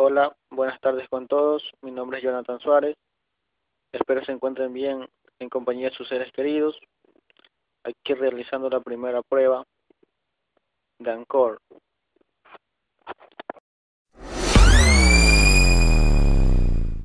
Hola, buenas tardes con todos. Mi nombre es Jonathan Suárez. Espero se encuentren bien en compañía de sus seres queridos. Aquí realizando la primera prueba de ANCOR